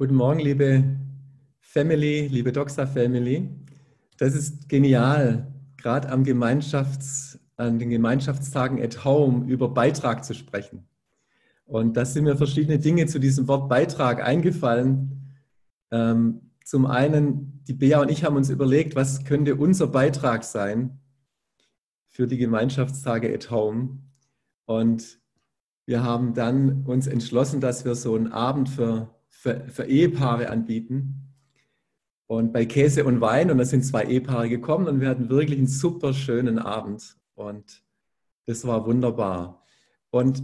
Guten Morgen, liebe Family, liebe Doxa Family. Das ist genial, gerade am Gemeinschafts-, an den Gemeinschaftstagen at Home über Beitrag zu sprechen. Und da sind mir verschiedene Dinge zu diesem Wort Beitrag eingefallen. Ähm, zum einen, die Bea und ich haben uns überlegt, was könnte unser Beitrag sein für die Gemeinschaftstage at Home. Und wir haben dann uns entschlossen, dass wir so einen Abend für für, für Ehepaare anbieten. Und bei Käse und Wein, und da sind zwei Ehepaare gekommen und wir hatten wirklich einen super schönen Abend. Und das war wunderbar. Und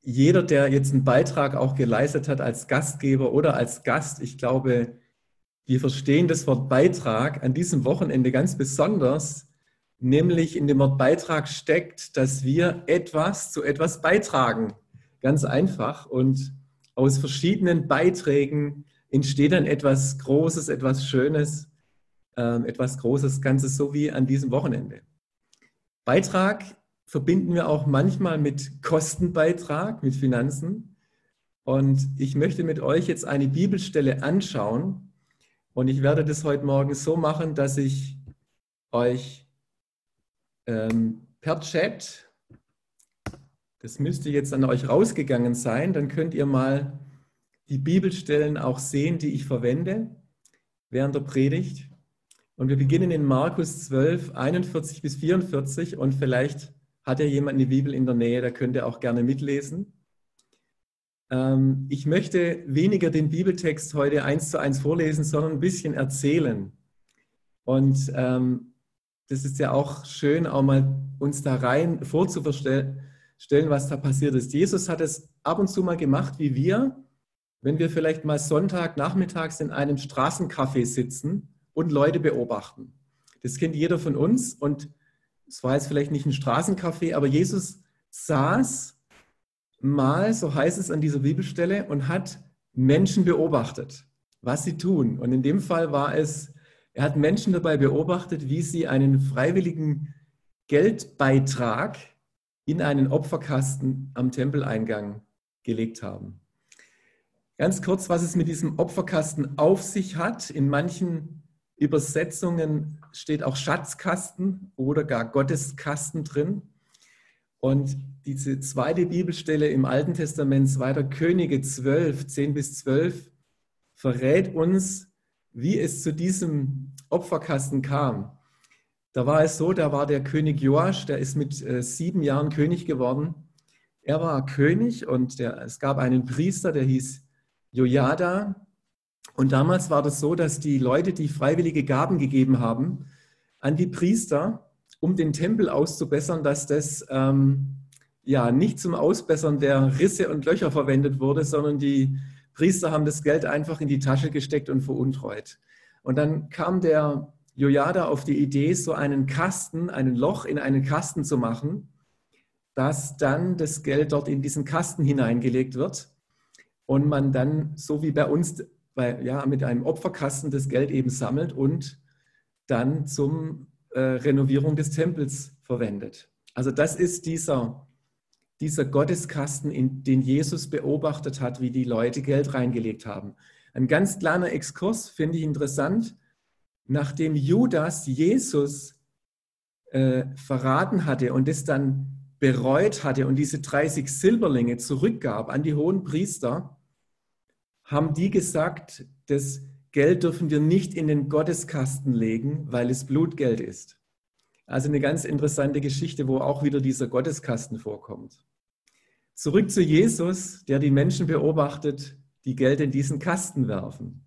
jeder, der jetzt einen Beitrag auch geleistet hat als Gastgeber oder als Gast, ich glaube, wir verstehen das Wort Beitrag an diesem Wochenende ganz besonders, nämlich in dem Wort Beitrag steckt, dass wir etwas zu etwas beitragen. Ganz einfach. Und aus verschiedenen Beiträgen entsteht dann etwas Großes, etwas Schönes, äh, etwas Großes, Ganzes, so wie an diesem Wochenende. Beitrag verbinden wir auch manchmal mit Kostenbeitrag, mit Finanzen. Und ich möchte mit euch jetzt eine Bibelstelle anschauen. Und ich werde das heute Morgen so machen, dass ich euch ähm, per Chat das müsste jetzt an euch rausgegangen sein. Dann könnt ihr mal die Bibelstellen auch sehen, die ich verwende während der Predigt. Und wir beginnen in Markus 12, 41 bis 44. Und vielleicht hat ja jemand eine Bibel in der Nähe, da könnt ihr auch gerne mitlesen. Ähm, ich möchte weniger den Bibeltext heute eins zu eins vorlesen, sondern ein bisschen erzählen. Und ähm, das ist ja auch schön, auch mal uns da rein vorzustellen stellen, was da passiert ist. Jesus hat es ab und zu mal gemacht, wie wir, wenn wir vielleicht mal Sonntag nachmittags in einem Straßencafé sitzen und Leute beobachten. Das kennt jeder von uns und es war jetzt vielleicht nicht ein Straßencafé, aber Jesus saß mal, so heißt es an dieser Bibelstelle, und hat Menschen beobachtet, was sie tun. Und in dem Fall war es, er hat Menschen dabei beobachtet, wie sie einen freiwilligen Geldbeitrag in einen Opferkasten am Tempeleingang gelegt haben. Ganz kurz, was es mit diesem Opferkasten auf sich hat. In manchen Übersetzungen steht auch Schatzkasten oder gar Gotteskasten drin. Und diese zweite Bibelstelle im Alten Testament, 2. Könige 12, 10 bis 12, verrät uns, wie es zu diesem Opferkasten kam. Da war es so, da war der König Joasch, der ist mit äh, sieben Jahren König geworden. Er war König und der, es gab einen Priester, der hieß Jojada. Und damals war das so, dass die Leute, die freiwillige Gaben gegeben haben, an die Priester, um den Tempel auszubessern, dass das ähm, ja nicht zum Ausbessern der Risse und Löcher verwendet wurde, sondern die Priester haben das Geld einfach in die Tasche gesteckt und veruntreut. Und dann kam der Jojada auf die Idee, so einen Kasten, ein Loch in einen Kasten zu machen, dass dann das Geld dort in diesen Kasten hineingelegt wird und man dann, so wie bei uns, bei, ja, mit einem Opferkasten das Geld eben sammelt und dann zum äh, Renovierung des Tempels verwendet. Also das ist dieser, dieser Gotteskasten, in den Jesus beobachtet hat, wie die Leute Geld reingelegt haben. Ein ganz kleiner Exkurs, finde ich interessant nachdem Judas Jesus äh, verraten hatte und es dann bereut hatte und diese 30 Silberlinge zurückgab an die hohen Priester, haben die gesagt, das Geld dürfen wir nicht in den Gotteskasten legen, weil es Blutgeld ist. Also eine ganz interessante Geschichte, wo auch wieder dieser Gotteskasten vorkommt. Zurück zu Jesus, der die Menschen beobachtet, die Geld in diesen Kasten werfen.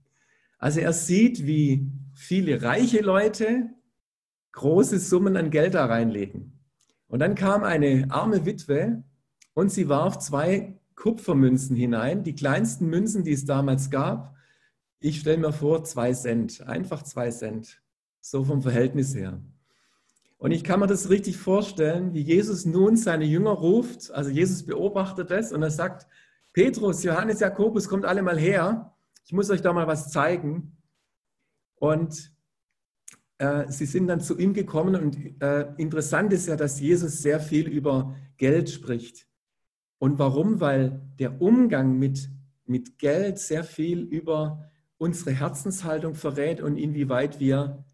Also er sieht, wie viele reiche Leute große Summen an Geld da reinlegen. Und dann kam eine arme Witwe und sie warf zwei Kupfermünzen hinein, die kleinsten Münzen, die es damals gab. Ich stelle mir vor, zwei Cent, einfach zwei Cent, so vom Verhältnis her. Und ich kann mir das richtig vorstellen, wie Jesus nun seine Jünger ruft. Also Jesus beobachtet das und er sagt, Petrus, Johannes, Jakobus, kommt alle mal her ich muss euch da mal was zeigen. Und äh, sie sind dann zu ihm gekommen und äh, interessant ist ja, dass Jesus sehr viel über Geld spricht. Und warum? Weil der Umgang mit mit Geld sehr viel über unsere Herzenshaltung verrät und inwieweit wir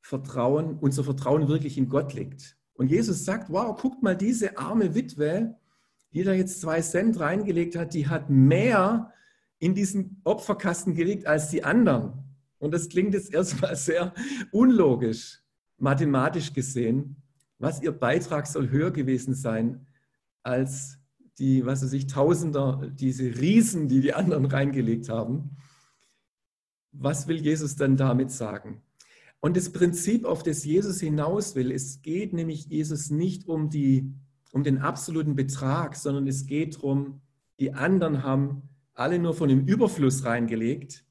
Vertrauen, unser Vertrauen wirklich in Gott liegt. Und Jesus sagt, wow, guckt mal, diese arme Witwe, die da jetzt zwei Cent reingelegt hat, die hat mehr in diesen Opferkasten gelegt als die anderen. Und das klingt jetzt erstmal sehr unlogisch, mathematisch gesehen. Was ihr Beitrag soll höher gewesen sein als die, was weiß ich, Tausender, diese Riesen, die die anderen reingelegt haben. Was will Jesus dann damit sagen? Und das Prinzip, auf das Jesus hinaus will, es geht nämlich Jesus nicht um, die, um den absoluten Betrag, sondern es geht darum, die anderen haben alle nur von dem Überfluss reingelegt,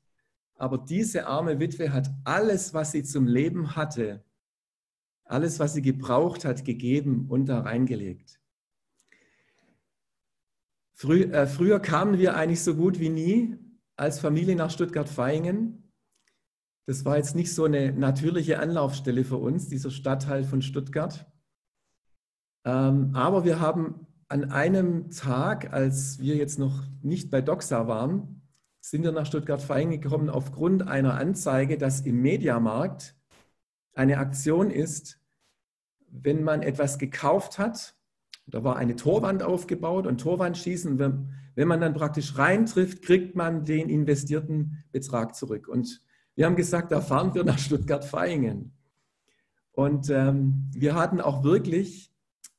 aber diese arme Witwe hat alles, was sie zum Leben hatte, alles, was sie gebraucht hat, gegeben und da reingelegt. Frü äh, früher kamen wir eigentlich so gut wie nie als Familie nach Stuttgart-Vaihingen. Das war jetzt nicht so eine natürliche Anlaufstelle für uns, dieser Stadtteil von Stuttgart. Ähm, aber wir haben an einem Tag, als wir jetzt noch nicht bei Doxa waren, sind wir nach Stuttgart-Vaihingen gekommen aufgrund einer Anzeige, dass im Mediamarkt eine Aktion ist, wenn man etwas gekauft hat da war eine Torwand aufgebaut und Torwandschießen. Wenn, wenn man dann praktisch reintrifft, kriegt man den investierten Betrag zurück. Und wir haben gesagt, da fahren wir nach Stuttgart-Vaihingen. Und ähm, wir hatten auch wirklich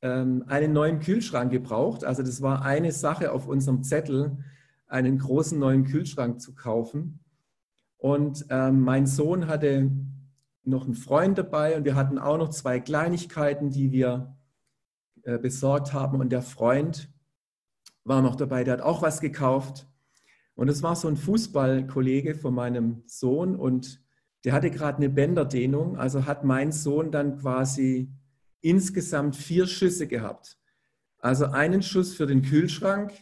ähm, einen neuen Kühlschrank gebraucht. Also das war eine Sache auf unserem Zettel, einen großen neuen Kühlschrank zu kaufen. Und ähm, mein Sohn hatte noch einen Freund dabei und wir hatten auch noch zwei Kleinigkeiten, die wir äh, besorgt haben. Und der Freund war noch dabei, der hat auch was gekauft. Und es war so ein Fußballkollege von meinem Sohn und der hatte gerade eine Bänderdehnung. Also hat mein Sohn dann quasi insgesamt vier Schüsse gehabt. Also einen Schuss für den Kühlschrank,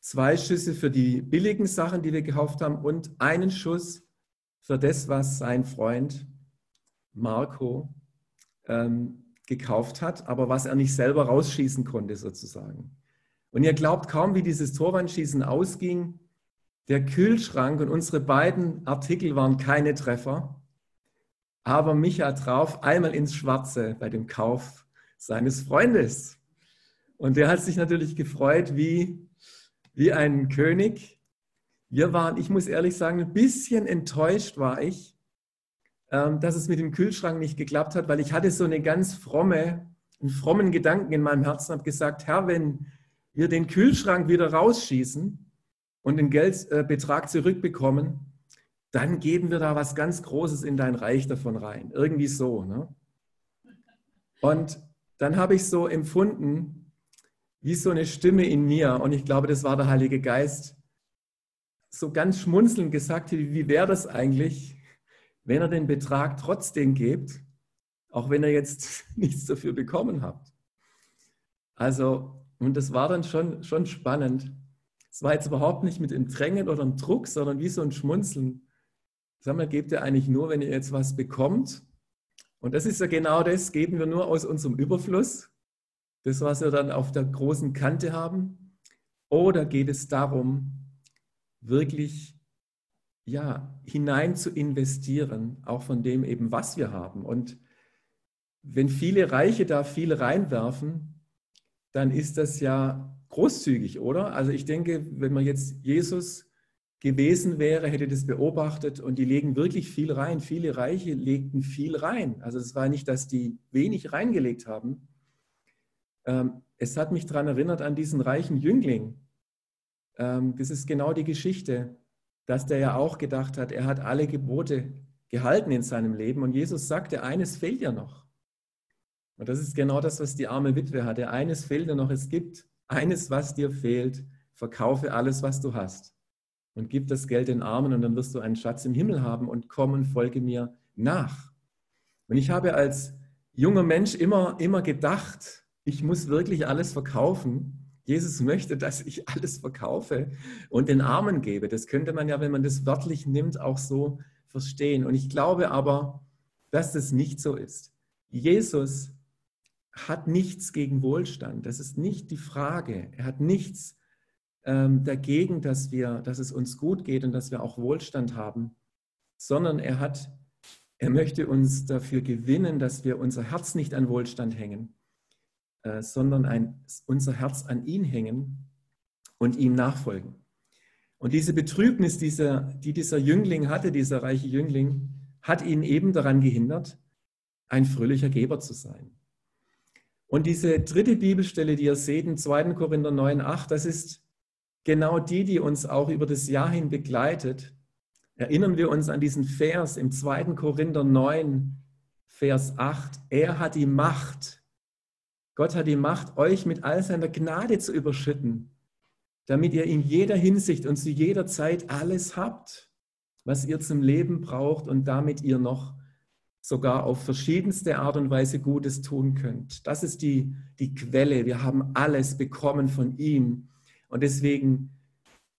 zwei Schüsse für die billigen Sachen, die wir gekauft haben und einen Schuss für das, was sein Freund Marco ähm, gekauft hat, aber was er nicht selber rausschießen konnte sozusagen. Und ihr glaubt kaum, wie dieses Torwandschießen ausging. Der Kühlschrank und unsere beiden Artikel waren keine Treffer, aber Micha drauf einmal ins Schwarze bei dem Kauf seines Freundes. Und der hat sich natürlich gefreut wie, wie ein König. Wir waren, ich muss ehrlich sagen, ein bisschen enttäuscht war ich, ähm, dass es mit dem Kühlschrank nicht geklappt hat, weil ich hatte so eine ganz fromme, einen frommen Gedanken in meinem Herzen, habe gesagt, Herr, wenn wir den Kühlschrank wieder rausschießen und den Geldbetrag zurückbekommen, dann geben wir da was ganz Großes in dein Reich davon rein. Irgendwie so. Ne? Und dann habe ich so empfunden, wie so eine Stimme in mir, und ich glaube, das war der Heilige Geist, so ganz schmunzelnd gesagt, wie, wäre das eigentlich, wenn er den Betrag trotzdem gibt, auch wenn er jetzt nichts dafür bekommen hat. Also, und das war dann schon, schon spannend. Es war jetzt überhaupt nicht mit einem Drängen oder einem Druck, sondern wie so ein Schmunzeln. Sag mal, gebt ihr eigentlich nur, wenn ihr jetzt was bekommt? Und das ist ja genau das, geben wir nur aus unserem Überfluss, das, was wir dann auf der großen Kante haben? Oder geht es darum, wirklich ja, hinein zu investieren, auch von dem eben, was wir haben. Und wenn viele Reiche da viel reinwerfen, dann ist das ja großzügig, oder? Also ich denke, wenn man jetzt Jesus gewesen wäre, hätte das beobachtet und die legen wirklich viel rein. Viele Reiche legten viel rein. Also es war nicht, dass die wenig reingelegt haben. Ähm, es hat mich daran erinnert an diesen reichen Jüngling. Ähm, das ist genau die Geschichte dass der ja auch gedacht hat, er hat alle Gebote gehalten in seinem Leben. Und Jesus sagte, eines fehlt ja noch. Und das ist genau das, was die arme Witwe hatte. Eines fehlt ja noch. Es gibt eines, was dir fehlt. Verkaufe alles, was du hast. Und gib das Geld den Armen und dann wirst du einen Schatz im Himmel haben und komm und folge mir nach. Und ich habe als junger Mensch immer, immer gedacht, ich muss wirklich alles verkaufen, Jesus möchte, dass ich alles verkaufe und den Armen gebe. Das könnte man ja, wenn man das wörtlich nimmt, auch so verstehen. Und ich glaube aber, dass das nicht so ist. Jesus hat nichts gegen Wohlstand. Das ist nicht die Frage. Er hat nichts ähm, dagegen, dass, wir, dass es uns gut geht und dass wir auch Wohlstand haben, sondern er hat, er möchte uns dafür gewinnen, dass wir unser Herz nicht an Wohlstand hängen, äh, sondern ein, unser Herz an ihn hängen und ihm nachfolgen. Und diese Betrübnis, dieser, die dieser Jüngling hatte, dieser reiche Jüngling, hat ihn eben daran gehindert, ein fröhlicher Geber zu sein. Und diese dritte Bibelstelle, die ihr seht, in 2. Korinther 9, 8, das ist genau die, die uns auch über das Jahr hin begleitet. Erinnern wir uns an diesen Vers im 2. Korinther 9, Vers 8. Er hat die Macht, Gott hat die Macht, euch mit all seiner Gnade zu überschütten, damit ihr in jeder Hinsicht und zu jeder Zeit alles habt, was ihr zum Leben braucht und damit ihr noch sogar auf verschiedenste Art und Weise Gutes tun könnt. Das ist die, die Quelle. Wir haben alles bekommen von ihm. Und deswegen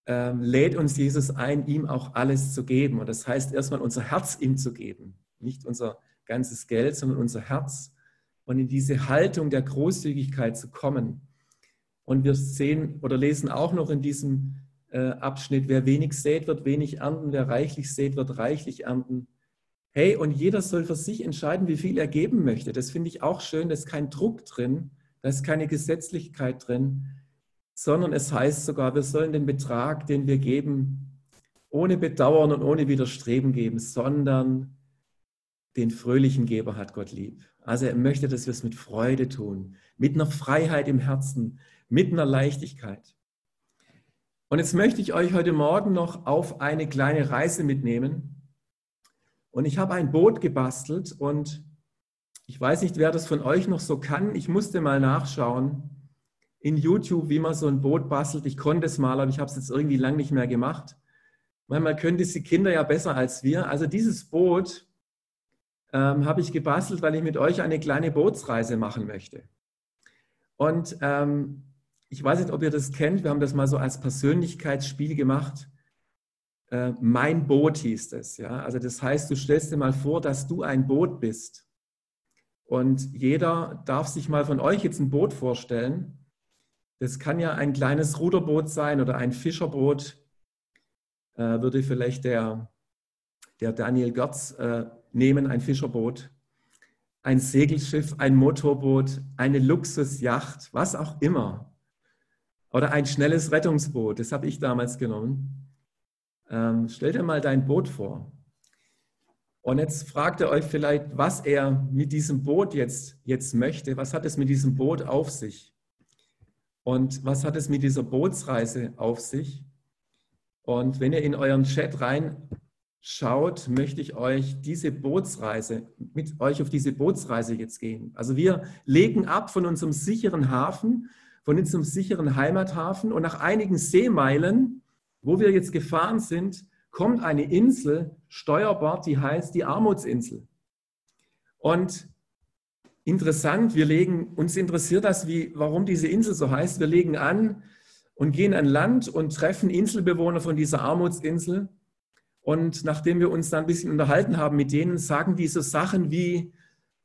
ähm, lädt uns Jesus ein, ihm auch alles zu geben. Und das heißt erstmal unser Herz ihm zu geben. Nicht unser ganzes Geld, sondern unser Herz. Und in diese Haltung der Großzügigkeit zu kommen. Und wir sehen oder lesen auch noch in diesem äh, Abschnitt, wer wenig sät, wird wenig ernten, wer reichlich sät, wird reichlich ernten. Hey, und jeder soll für sich entscheiden, wie viel er geben möchte. Das finde ich auch schön, da ist kein Druck drin, da ist keine Gesetzlichkeit drin, sondern es heißt sogar, wir sollen den Betrag, den wir geben, ohne Bedauern und ohne Widerstreben geben, sondern den fröhlichen Geber hat Gott lieb. Also er möchte, dass wir es mit Freude tun, mit einer Freiheit im Herzen, mit einer Leichtigkeit. Und jetzt möchte ich euch heute Morgen noch auf eine kleine Reise mitnehmen. Und ich habe ein Boot gebastelt und ich weiß nicht, wer das von euch noch so kann. Ich musste mal nachschauen in YouTube, wie man so ein Boot bastelt. Ich konnte es mal, aber ich habe es jetzt irgendwie lang nicht mehr gemacht. Manchmal können die Kinder ja besser als wir. Also dieses Boot ähm, habe ich gebastelt, weil ich mit euch eine kleine Bootsreise machen möchte. Und ähm, ich weiß nicht, ob ihr das kennt. Wir haben das mal so als Persönlichkeitsspiel gemacht. Äh, mein Boot hieß es. Ja? Also das heißt, du stellst dir mal vor, dass du ein Boot bist. Und jeder darf sich mal von euch jetzt ein Boot vorstellen. Das kann ja ein kleines Ruderboot sein oder ein Fischerboot. Äh, würde vielleicht der, der Daniel Götz äh, nehmen, ein Fischerboot. Ein Segelschiff, ein Motorboot, eine Luxusjacht, was auch immer. Oder ein schnelles Rettungsboot, das habe ich damals genommen. Ähm, stell dir mal dein Boot vor. Und jetzt fragt ihr euch vielleicht, was er mit diesem Boot jetzt, jetzt möchte. Was hat es mit diesem Boot auf sich? Und was hat es mit dieser Bootsreise auf sich? Und wenn ihr in euren Chat reinschaut, möchte ich euch diese Bootsreise, mit euch auf diese Bootsreise jetzt gehen. Also wir legen ab von unserem sicheren Hafen, von unserem sicheren Heimathafen und nach einigen Seemeilen, wo wir jetzt gefahren sind, kommt eine Insel Steuerbord, die heißt die Armutsinsel. Und interessant, wir legen, uns interessiert das, wie, warum diese Insel so heißt. Wir legen an und gehen an Land und treffen Inselbewohner von dieser Armutsinsel. Und nachdem wir uns da ein bisschen unterhalten haben mit denen, sagen die so Sachen wie,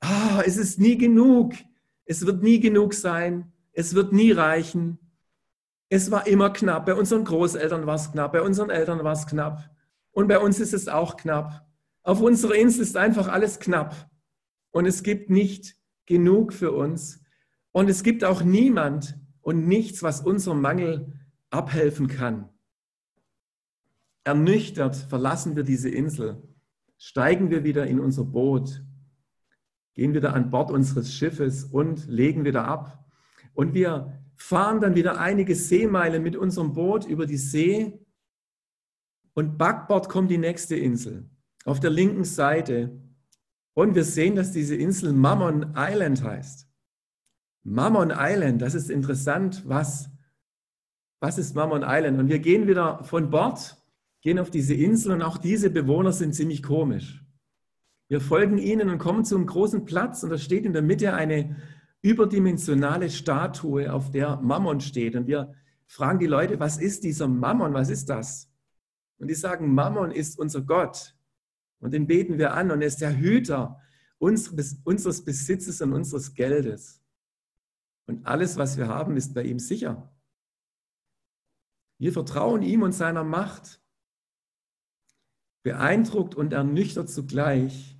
ah, es ist nie genug, es wird nie genug sein, es wird nie reichen. Es war immer knapp. Bei unseren Großeltern war es knapp, bei unseren Eltern war es knapp. Und bei uns ist es auch knapp. Auf unserer Insel ist einfach alles knapp. Und es gibt nicht genug für uns. Und es gibt auch niemand und nichts, was unserem Mangel abhelfen kann. Ernüchtert verlassen wir diese Insel, steigen wir wieder in unser Boot, gehen wieder an Bord unseres Schiffes und legen wieder ab. Und wir fahren dann wieder einige Seemeilen mit unserem Boot über die See und backbord kommt die nächste Insel. Auf der linken Seite und wir sehen, dass diese Insel Mammon Island heißt. Mammon Island, das ist interessant. Was, was ist Mammon Island? Und wir gehen wieder von Bord, gehen auf diese Insel und auch diese Bewohner sind ziemlich komisch. Wir folgen ihnen und kommen zu einem großen Platz und da steht in der Mitte eine überdimensionale Statue, auf der Mammon steht. Und wir fragen die Leute, was ist dieser Mammon? Was ist das? Und die sagen, Mammon ist unser Gott. Und den beten wir an und er ist der Hüter unseres Besitzes und unseres Geldes. Und alles, was wir haben, ist bei ihm sicher. Wir vertrauen ihm und seiner Macht. Beeindruckt und ernüchtert zugleich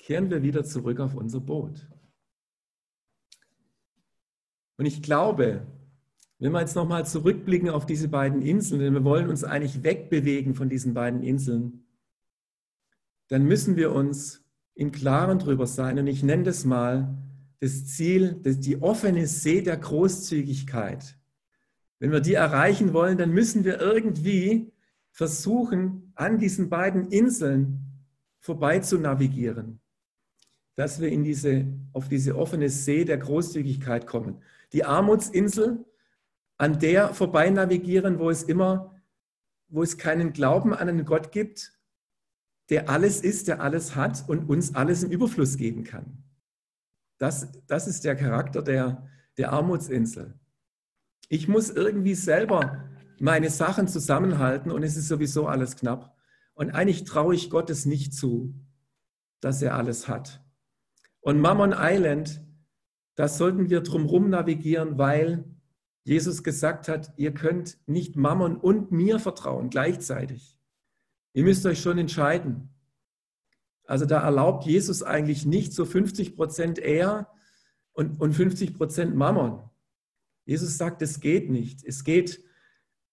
kehren wir wieder zurück auf unser Boot. Und ich glaube, wenn wir jetzt nochmal zurückblicken auf diese beiden Inseln, denn wir wollen uns eigentlich wegbewegen von diesen beiden Inseln, dann müssen wir uns im Klaren drüber sein. Und ich nenne das mal das Ziel, die offene See der Großzügigkeit. Wenn wir die erreichen wollen, dann müssen wir irgendwie versuchen, an diesen beiden Inseln vorbei zu navigieren, dass wir in diese, auf diese offene See der Großzügigkeit kommen. Die Armutsinsel, an der vorbei navigieren, wo es immer, wo es keinen Glauben an einen Gott gibt, der alles ist, der alles hat und uns alles im Überfluss geben kann. Das, das ist der Charakter der, der Armutsinsel. Ich muss irgendwie selber meine Sachen zusammenhalten und es ist sowieso alles knapp. Und eigentlich traue ich Gottes nicht zu, dass er alles hat. Und Mammon Island, da sollten wir drumherum navigieren, weil Jesus gesagt hat, ihr könnt nicht Mammon und mir vertrauen gleichzeitig. Ihr müsst euch schon entscheiden. Also da erlaubt Jesus eigentlich nicht so 50 Prozent er und, und 50 Prozent Mammon. Jesus sagt, es geht nicht. Es geht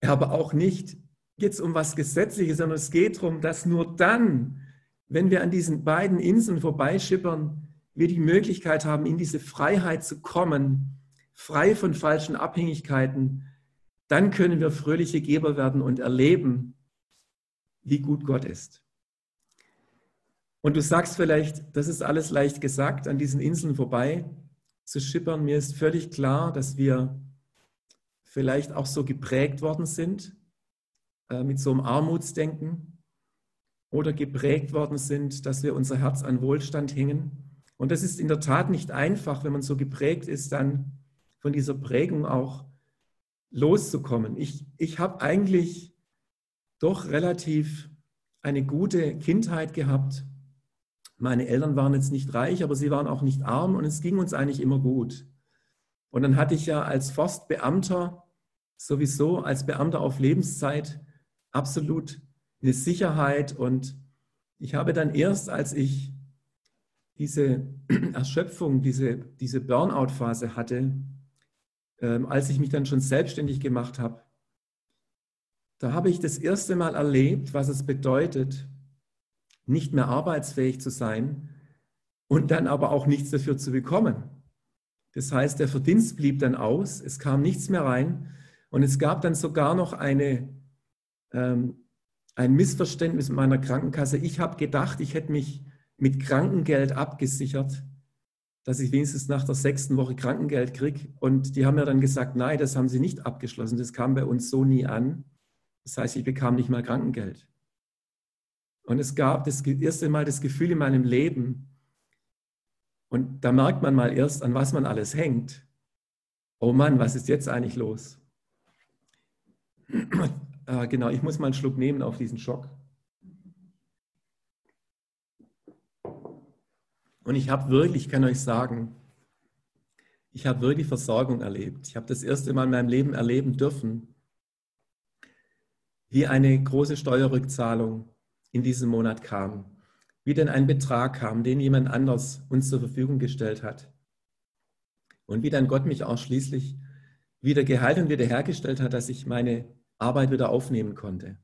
aber auch nicht jetzt um was Gesetzliches, sondern es geht darum, dass nur dann, wenn wir an diesen beiden Inseln vorbeischippern, wir die Möglichkeit haben, in diese Freiheit zu kommen, frei von falschen Abhängigkeiten, dann können wir fröhliche Geber werden und erleben, wie gut Gott ist. Und du sagst vielleicht, das ist alles leicht gesagt, an diesen Inseln vorbei zu schippern. Mir ist völlig klar, dass wir vielleicht auch so geprägt worden sind äh, mit so einem Armutsdenken oder geprägt worden sind, dass wir unser Herz an Wohlstand hängen. Und das ist in der Tat nicht einfach, wenn man so geprägt ist, dann von dieser Prägung auch loszukommen. Ich, ich habe eigentlich doch relativ eine gute Kindheit gehabt. Meine Eltern waren jetzt nicht reich, aber sie waren auch nicht arm und es ging uns eigentlich immer gut. Und dann hatte ich ja als Forstbeamter sowieso, als Beamter auf Lebenszeit absolut eine Sicherheit und ich habe dann erst, als ich diese Erschöpfung, diese, diese Burnout-Phase hatte, ähm, als ich mich dann schon selbstständig gemacht habe, da habe ich das erste Mal erlebt, was es bedeutet, nicht mehr arbeitsfähig zu sein und dann aber auch nichts dafür zu bekommen. Das heißt, der Verdienst blieb dann aus, es kam nichts mehr rein und es gab dann sogar noch eine, ähm, ein Missverständnis mit meiner Krankenkasse. Ich habe gedacht, ich hätte mich mit Krankengeld abgesichert, dass ich wenigstens nach der sechsten Woche Krankengeld kriege. Und die haben mir dann gesagt, nein, das haben sie nicht abgeschlossen. Das kam bei uns so nie an. Das heißt, ich bekam nicht mal Krankengeld. Und es gab das erste Mal das Gefühl in meinem Leben, und da merkt man mal erst, an was man alles hängt. Oh Mann, was ist jetzt eigentlich los? äh, genau, ich muss mal einen Schluck nehmen auf diesen Schock. Und ich habe wirklich, ich kann euch sagen, ich habe wirklich Versorgung erlebt. Ich habe das erste Mal in meinem Leben erleben dürfen, wie eine große Steuerrückzahlung in diesem Monat kam, wie denn ein Betrag kam, den jemand anders uns zur Verfügung gestellt hat. Und wie dann Gott mich auch schließlich wieder geheilt und wiederhergestellt hat, dass ich meine Arbeit wieder aufnehmen konnte.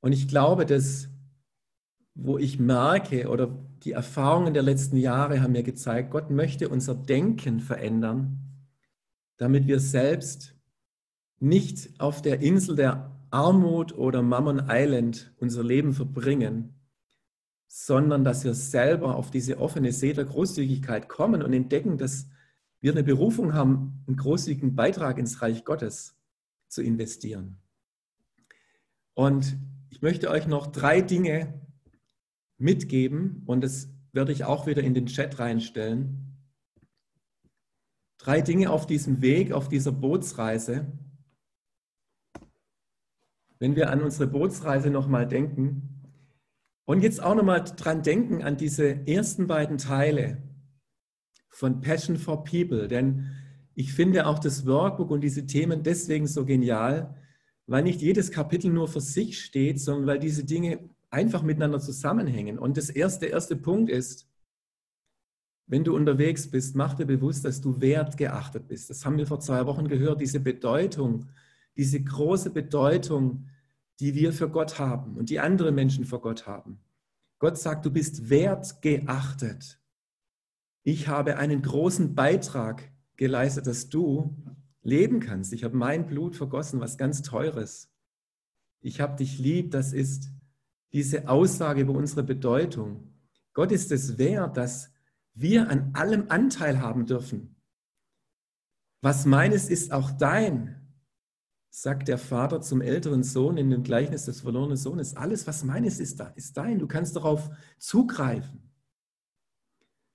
Und ich glaube, dass, wo ich merke oder die Erfahrungen der letzten Jahre haben mir gezeigt, Gott möchte unser Denken verändern, damit wir selbst nicht auf der Insel der Armut oder Mammon Island unser Leben verbringen, sondern dass wir selber auf diese offene See der Großzügigkeit kommen und entdecken, dass wir eine Berufung haben, einen großzügigen Beitrag ins Reich Gottes zu investieren. Und ich möchte euch noch drei Dinge mitgeben und das werde ich auch wieder in den Chat reinstellen. Drei Dinge auf diesem Weg, auf dieser Bootsreise, wenn wir an unsere Bootsreise nochmal denken und jetzt auch nochmal dran denken an diese ersten beiden Teile von Passion for People. Denn ich finde auch das Workbook und diese Themen deswegen so genial, weil nicht jedes Kapitel nur für sich steht, sondern weil diese Dinge einfach miteinander zusammenhängen. Und das erste, der erste Punkt ist, wenn du unterwegs bist, mach dir bewusst, dass du wertgeachtet bist. Das haben wir vor zwei Wochen gehört, diese Bedeutung, diese große Bedeutung, die wir für Gott haben und die andere Menschen für Gott haben. Gott sagt, du bist wertgeachtet. Ich habe einen großen Beitrag geleistet, dass du leben kannst. Ich habe mein Blut vergossen, was ganz teures. Ich habe dich lieb, das ist diese Aussage über unsere Bedeutung. Gott ist es wert, dass wir an allem Anteil haben dürfen. Was meines ist auch dein, sagt der Vater zum älteren Sohn in dem Gleichnis des verlorenen Sohnes. Alles, was meines ist, ist dein. Du kannst darauf zugreifen.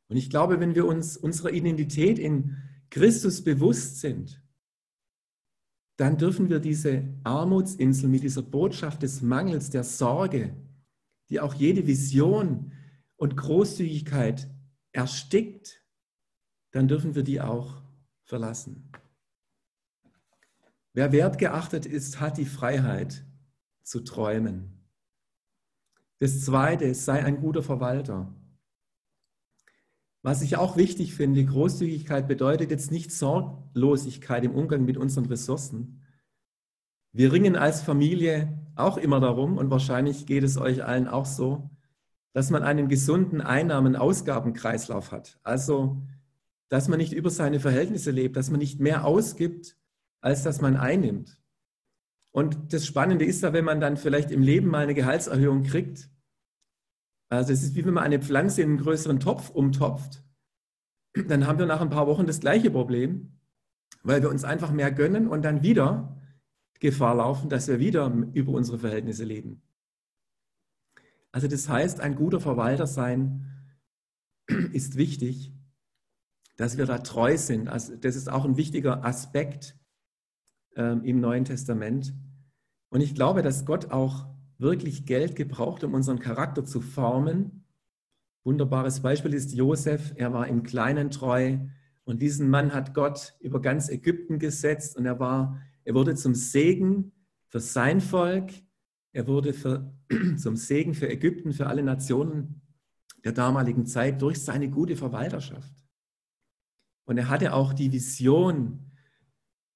Und ich glaube, wenn wir uns unserer Identität in Christus bewusst sind, dann dürfen wir diese Armutsinsel mit dieser Botschaft des Mangels, der Sorge, die auch jede Vision und Großzügigkeit erstickt, dann dürfen wir die auch verlassen. Wer wertgeachtet ist, hat die Freiheit zu träumen. Das Zweite, sei ein guter Verwalter. Was ich auch wichtig finde, Großzügigkeit bedeutet jetzt nicht Sorglosigkeit im Umgang mit unseren Ressourcen. Wir ringen als Familie auch immer darum, und wahrscheinlich geht es euch allen auch so, dass man einen gesunden Einnahmen-Ausgabenkreislauf hat. Also, dass man nicht über seine Verhältnisse lebt, dass man nicht mehr ausgibt, als dass man einnimmt. Und das Spannende ist da, wenn man dann vielleicht im Leben mal eine Gehaltserhöhung kriegt. Also es ist wie wenn man eine Pflanze in einen größeren Topf umtopft. Dann haben wir nach ein paar Wochen das gleiche Problem, weil wir uns einfach mehr gönnen und dann wieder Gefahr laufen, dass wir wieder über unsere Verhältnisse leben. Also das heißt, ein guter Verwalter sein ist wichtig, dass wir da treu sind. Also das ist auch ein wichtiger Aspekt ähm, im Neuen Testament. Und ich glaube, dass Gott auch wirklich Geld gebraucht, um unseren Charakter zu formen. Wunderbares Beispiel ist Josef. Er war im Kleinen treu und diesen Mann hat Gott über ganz Ägypten gesetzt und er war, er wurde zum Segen für sein Volk er wurde für, zum Segen für Ägypten, für alle Nationen der damaligen Zeit durch seine gute Verwalterschaft. Und er hatte auch die Vision,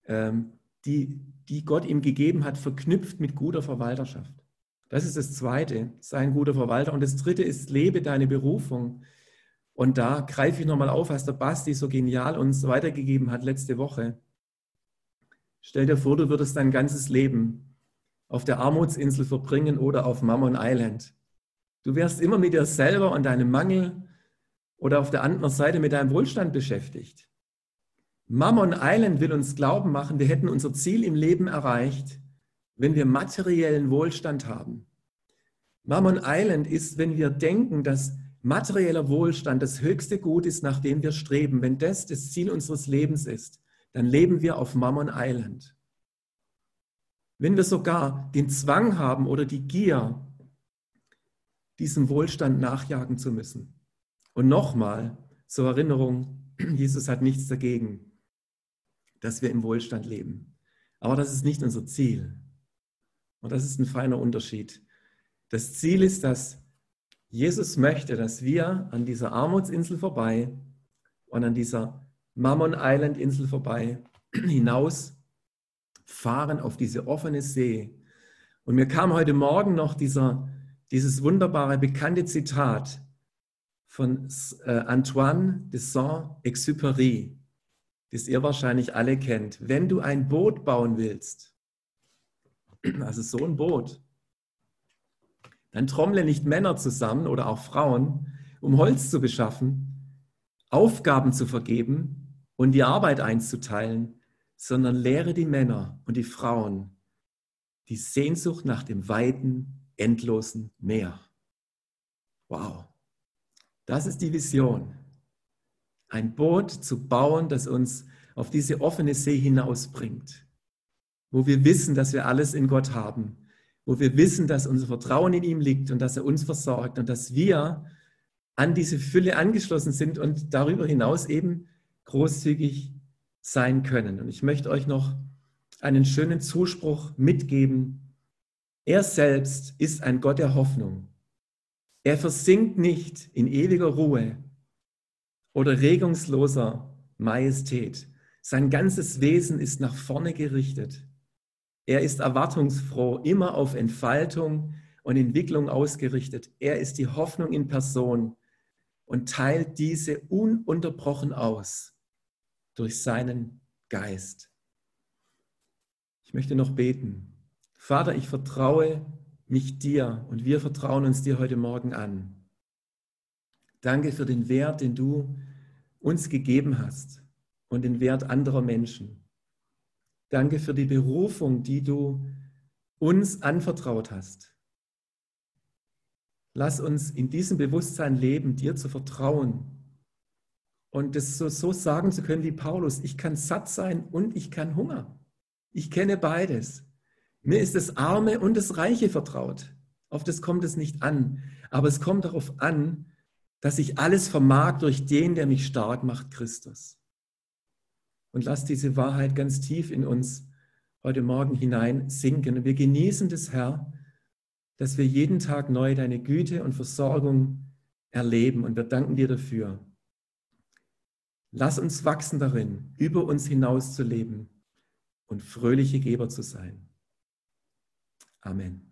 ähm, die, die Gott ihm gegeben hat, verknüpft mit guter Verwalterschaft. Das ist das Zweite, sei ein guter Verwalter. Und das Dritte ist, lebe deine Berufung. Und da greife ich nochmal auf, was der Basti so genial uns weitergegeben hat letzte Woche. Stell dir vor, du würdest dein ganzes Leben auf der Armutsinsel verbringen oder auf Mammon Island. Du wärst immer mit dir selber und deinem Mangel oder auf der anderen Seite mit deinem Wohlstand beschäftigt. Mammon Island will uns glauben machen, wir hätten unser Ziel im Leben erreicht, wenn wir materiellen Wohlstand haben. Mammon Island ist, wenn wir denken, dass materieller Wohlstand das höchste Gut ist, nach dem wir streben. Wenn das das Ziel unseres Lebens ist, dann leben wir auf Mammon Island. Wenn wir sogar den Zwang haben oder die Gier, diesem Wohlstand nachjagen zu müssen. Und nochmal zur Erinnerung, Jesus hat nichts dagegen, dass wir im Wohlstand leben. Aber das ist nicht unser Ziel. Und das ist ein feiner Unterschied. Das Ziel ist, dass Jesus möchte, dass wir an dieser Armutsinsel vorbei und an dieser Mammon Island Insel vorbei hinaus fahren auf diese offene See. Und mir kam heute Morgen noch dieser, dieses wunderbare, bekannte Zitat von äh, Antoine de Saint-Exupéry, das ihr wahrscheinlich alle kennt. Wenn du ein Boot bauen willst, also so ein Boot, dann trommle nicht Männer zusammen oder auch Frauen, um Holz zu beschaffen, Aufgaben zu vergeben und die Arbeit einzuteilen, sondern lehre die Männer und die Frauen die Sehnsucht nach dem weiten, endlosen Meer. Wow, das ist die Vision. Ein Boot zu bauen, das uns auf diese offene See hinausbringt, wo wir wissen, dass wir alles in Gott haben, wo wir wissen, dass unser Vertrauen in ihm liegt und dass er uns versorgt und dass wir an diese Fülle angeschlossen sind und darüber hinaus eben großzügig sein können. Und ich möchte euch noch einen schönen Zuspruch mitgeben. Er selbst ist ein Gott der Hoffnung. Er versinkt nicht in ewiger Ruhe oder regungsloser Majestät. Sein ganzes Wesen ist nach vorne gerichtet. Er ist erwartungsfroh, immer auf Entfaltung und Entwicklung ausgerichtet. Er ist die Hoffnung in Person und teilt diese ununterbrochen aus durch seinen Geist. Ich möchte noch beten. Vater, ich vertraue mich dir und wir vertrauen uns dir heute Morgen an. Danke für den Wert, den du uns gegeben hast und den Wert anderer Menschen. Danke für die Berufung, die du uns anvertraut hast. Lass uns in diesem Bewusstsein leben, dir zu vertrauen und das so, so sagen zu können wie Paulus, ich kann satt sein und ich kann Hunger. Ich kenne beides. Mir ist das Arme und das Reiche vertraut. Auf das kommt es nicht an. Aber es kommt darauf an, dass ich alles vermag durch den, der mich stark macht, Christus. Und lass diese Wahrheit ganz tief in uns heute Morgen hinein sinken. Und wir genießen das, Herr, dass wir jeden Tag neu deine Güte und Versorgung erleben. Und wir danken dir dafür. Lass uns wachsen darin, über uns hinaus zu leben und fröhliche Geber zu sein. Amen.